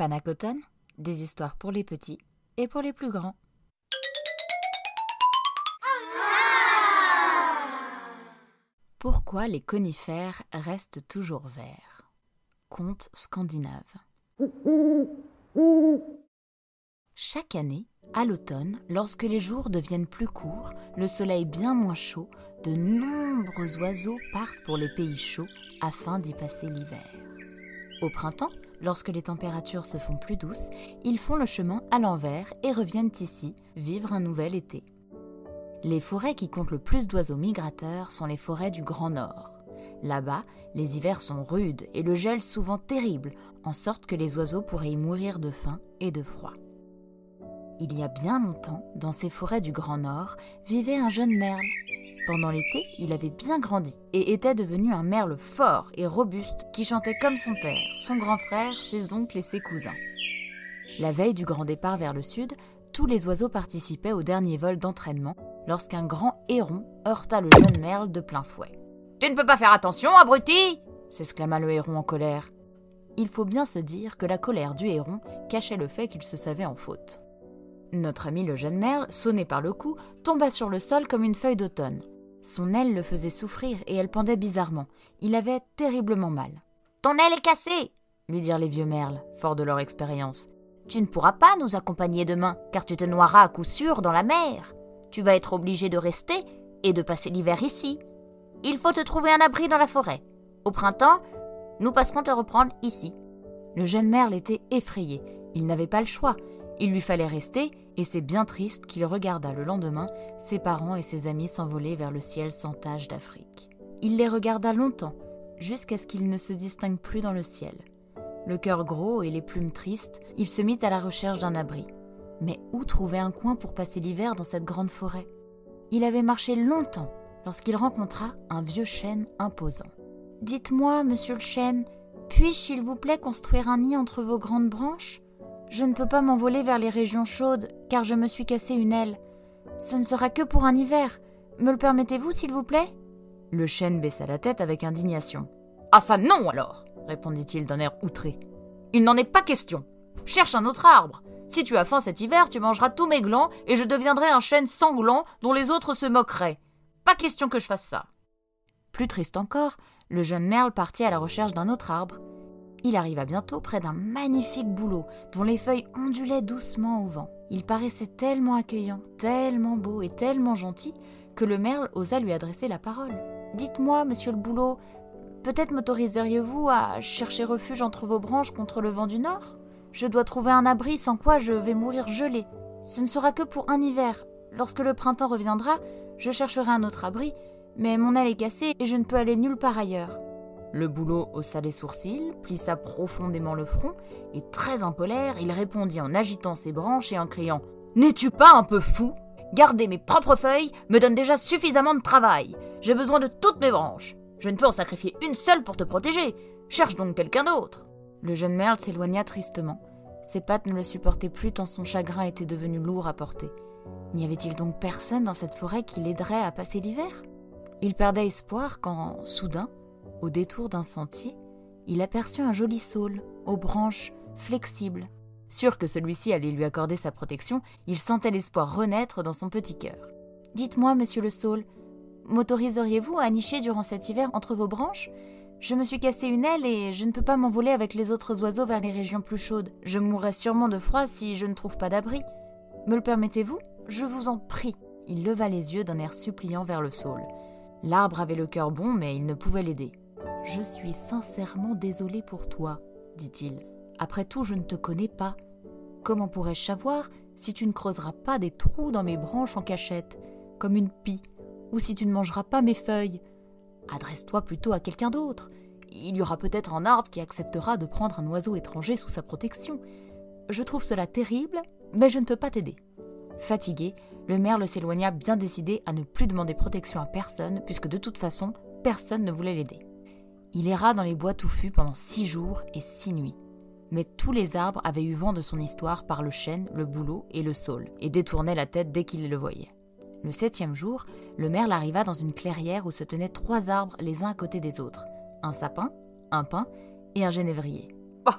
Panacotone, des histoires pour les petits et pour les plus grands. Pourquoi les conifères restent toujours verts? Conte scandinave. Chaque année, à l'automne, lorsque les jours deviennent plus courts, le soleil bien moins chaud, de nombreux oiseaux partent pour les pays chauds afin d'y passer l'hiver. Au printemps, lorsque les températures se font plus douces, ils font le chemin à l'envers et reviennent ici vivre un nouvel été. Les forêts qui comptent le plus d'oiseaux migrateurs sont les forêts du Grand Nord. Là-bas, les hivers sont rudes et le gel souvent terrible, en sorte que les oiseaux pourraient y mourir de faim et de froid. Il y a bien longtemps, dans ces forêts du Grand Nord, vivait un jeune merle. Pendant l'été, il avait bien grandi et était devenu un merle fort et robuste qui chantait comme son père, son grand frère, ses oncles et ses cousins. La veille du grand départ vers le sud, tous les oiseaux participaient au dernier vol d'entraînement lorsqu'un grand héron heurta le jeune merle de plein fouet. Tu ne peux pas faire attention, abruti s'exclama le héron en colère. Il faut bien se dire que la colère du héron cachait le fait qu'il se savait en faute. Notre ami le jeune merle, sonné par le coup, tomba sur le sol comme une feuille d'automne. Son aile le faisait souffrir et elle pendait bizarrement. Il avait terriblement mal. Ton aile est cassée lui dirent les vieux merles, forts de leur expérience. Tu ne pourras pas nous accompagner demain, car tu te noieras à coup sûr dans la mer. Tu vas être obligé de rester et de passer l'hiver ici. Il faut te trouver un abri dans la forêt. Au printemps, nous passerons te reprendre ici. Le jeune merle était effrayé. Il n'avait pas le choix. Il lui fallait rester, et c'est bien triste qu'il regarda le lendemain ses parents et ses amis s'envoler vers le ciel sans tache d'Afrique. Il les regarda longtemps, jusqu'à ce qu'ils ne se distinguent plus dans le ciel. Le cœur gros et les plumes tristes, il se mit à la recherche d'un abri. Mais où trouver un coin pour passer l'hiver dans cette grande forêt? Il avait marché longtemps lorsqu'il rencontra un vieux chêne imposant. Dites-moi, monsieur le chêne, puis-je, s'il vous plaît, construire un nid entre vos grandes branches? Je ne peux pas m'envoler vers les régions chaudes, car je me suis cassé une aile. Ce ne sera que pour un hiver. Me le permettez-vous, s'il vous plaît? Le chêne baissa la tête avec indignation. Ah ça non alors répondit-il d'un air outré. Il n'en est pas question. Cherche un autre arbre. Si tu as faim cet hiver, tu mangeras tous mes glands et je deviendrai un chêne sanglant dont les autres se moqueraient. Pas question que je fasse ça. Plus triste encore, le jeune merle partit à la recherche d'un autre arbre. Il arriva bientôt près d'un magnifique bouleau dont les feuilles ondulaient doucement au vent. Il paraissait tellement accueillant, tellement beau et tellement gentil que le merle osa lui adresser la parole. Dites-moi, monsieur le bouleau, peut-être m'autoriseriez-vous à chercher refuge entre vos branches contre le vent du nord? Je dois trouver un abri sans quoi je vais mourir gelé. Ce ne sera que pour un hiver. Lorsque le printemps reviendra, je chercherai un autre abri, mais mon aile est cassée et je ne peux aller nulle part ailleurs. Le boulot haussa les sourcils, plissa profondément le front, et très en colère, il répondit en agitant ses branches et en criant N'es-tu pas un peu fou? Garder mes propres feuilles me donne déjà suffisamment de travail. J'ai besoin de toutes mes branches. Je ne peux en sacrifier une seule pour te protéger. Cherche donc quelqu'un d'autre. Le jeune merle s'éloigna tristement. Ses pattes ne le supportaient plus tant son chagrin était devenu lourd à porter. N'y avait-il donc personne dans cette forêt qui l'aiderait à passer l'hiver? Il perdait espoir quand, soudain, au détour d'un sentier, il aperçut un joli saule, aux branches flexibles. Sûr que celui-ci allait lui accorder sa protection, il sentait l'espoir renaître dans son petit cœur. Dites-moi, monsieur le saule, m'autoriseriez-vous à nicher durant cet hiver entre vos branches? Je me suis cassé une aile et je ne peux pas m'envoler avec les autres oiseaux vers les régions plus chaudes. Je mourrai sûrement de froid si je ne trouve pas d'abri. Me le permettez-vous? Je vous en prie. Il leva les yeux d'un air suppliant vers le saule. L'arbre avait le cœur bon, mais il ne pouvait l'aider. Je suis sincèrement désolé pour toi, dit-il. Après tout, je ne te connais pas. Comment pourrais-je savoir si tu ne creuseras pas des trous dans mes branches en cachette, comme une pie, ou si tu ne mangeras pas mes feuilles? Adresse-toi plutôt à quelqu'un d'autre. Il y aura peut-être un arbre qui acceptera de prendre un oiseau étranger sous sa protection. Je trouve cela terrible, mais je ne peux pas t'aider. Fatigué, le merle s'éloigna bien décidé à ne plus demander protection à personne, puisque de toute façon, personne ne voulait l'aider. Il erra dans les bois touffus pendant six jours et six nuits. Mais tous les arbres avaient eu vent de son histoire par le chêne, le bouleau et le saule, et détournaient la tête dès qu'ils le voyaient. Le septième jour, le merle arriva dans une clairière où se tenaient trois arbres les uns à côté des autres un sapin, un pin et un genévrier.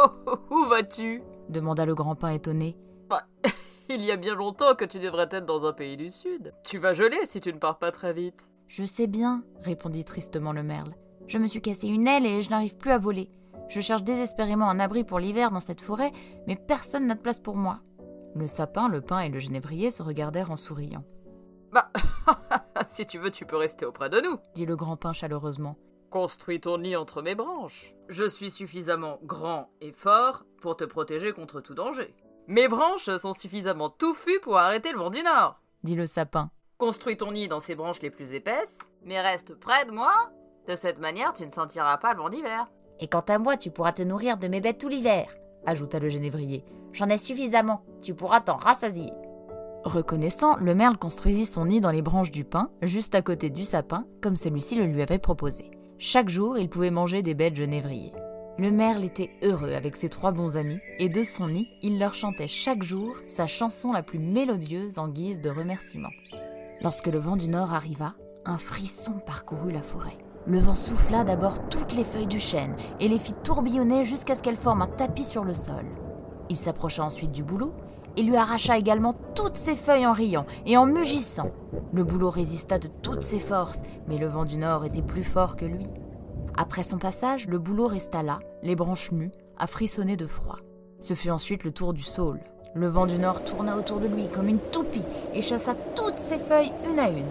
Oh, Où vas-tu? demanda le grand pin étonné. Bah, il y a bien longtemps que tu devrais être dans un pays du Sud. Tu vas geler si tu ne pars pas très vite. Je sais bien, répondit tristement le merle. Je me suis cassé une aile et je n'arrive plus à voler. Je cherche désespérément un abri pour l'hiver dans cette forêt, mais personne n'a de place pour moi. Le sapin, le pin et le genévrier se regardèrent en souriant. Bah, si tu veux, tu peux rester auprès de nous, dit le grand pin chaleureusement. Construis ton nid entre mes branches. Je suis suffisamment grand et fort pour te protéger contre tout danger. Mes branches sont suffisamment touffues pour arrêter le vent du nord, dit le sapin. Construis ton nid dans ces branches les plus épaisses, mais reste près de moi. De cette manière, tu ne sentiras pas le vent d'hiver. Et quant à moi, tu pourras te nourrir de mes bêtes tout l'hiver, ajouta le genévrier. J'en ai suffisamment, tu pourras t'en rassasier. Reconnaissant, le merle construisit son nid dans les branches du pin, juste à côté du sapin, comme celui-ci le lui avait proposé. Chaque jour, il pouvait manger des bêtes genévriers. Le merle était heureux avec ses trois bons amis, et de son nid, il leur chantait chaque jour sa chanson la plus mélodieuse en guise de remerciement. Lorsque le vent du nord arriva, un frisson parcourut la forêt. Le vent souffla d'abord toutes les feuilles du chêne et les fit tourbillonner jusqu'à ce qu'elles forment un tapis sur le sol. Il s'approcha ensuite du bouleau et lui arracha également toutes ses feuilles en riant et en mugissant. Le bouleau résista de toutes ses forces, mais le vent du nord était plus fort que lui. Après son passage, le bouleau resta là, les branches nues, à frissonner de froid. Ce fut ensuite le tour du saule. Le vent du nord tourna autour de lui comme une toupie et chassa toutes ses feuilles une à une.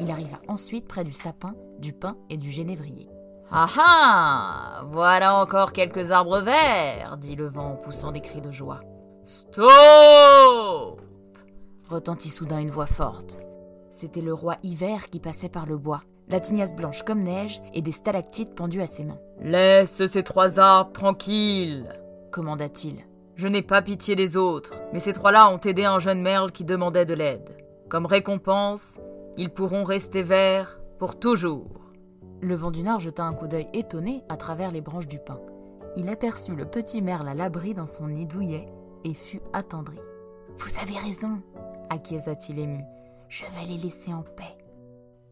Il arriva ensuite près du sapin, du pin et du genévrier. Ah ah Voilà encore quelques arbres verts dit le vent en poussant des cris de joie. Stop retentit soudain une voix forte. C'était le roi hiver qui passait par le bois, la tignasse blanche comme neige et des stalactites pendues à ses mains. Laisse ces trois arbres tranquilles commanda-t-il. Je n'ai pas pitié des autres, mais ces trois-là ont aidé un jeune merle qui demandait de l'aide. Comme récompense, ils pourront rester verts pour toujours. Le vent du nord jeta un coup d'œil étonné à travers les branches du pin. Il aperçut le petit merle à l'abri dans son nid douillet et fut attendri. Vous avez raison, acquiesça-t-il ému. Je vais les laisser en paix.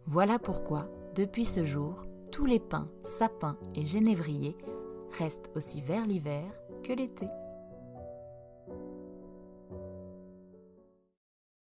Voilà pourquoi, depuis ce jour, tous les pins, sapins et genévriers restent aussi verts l'hiver que l'été.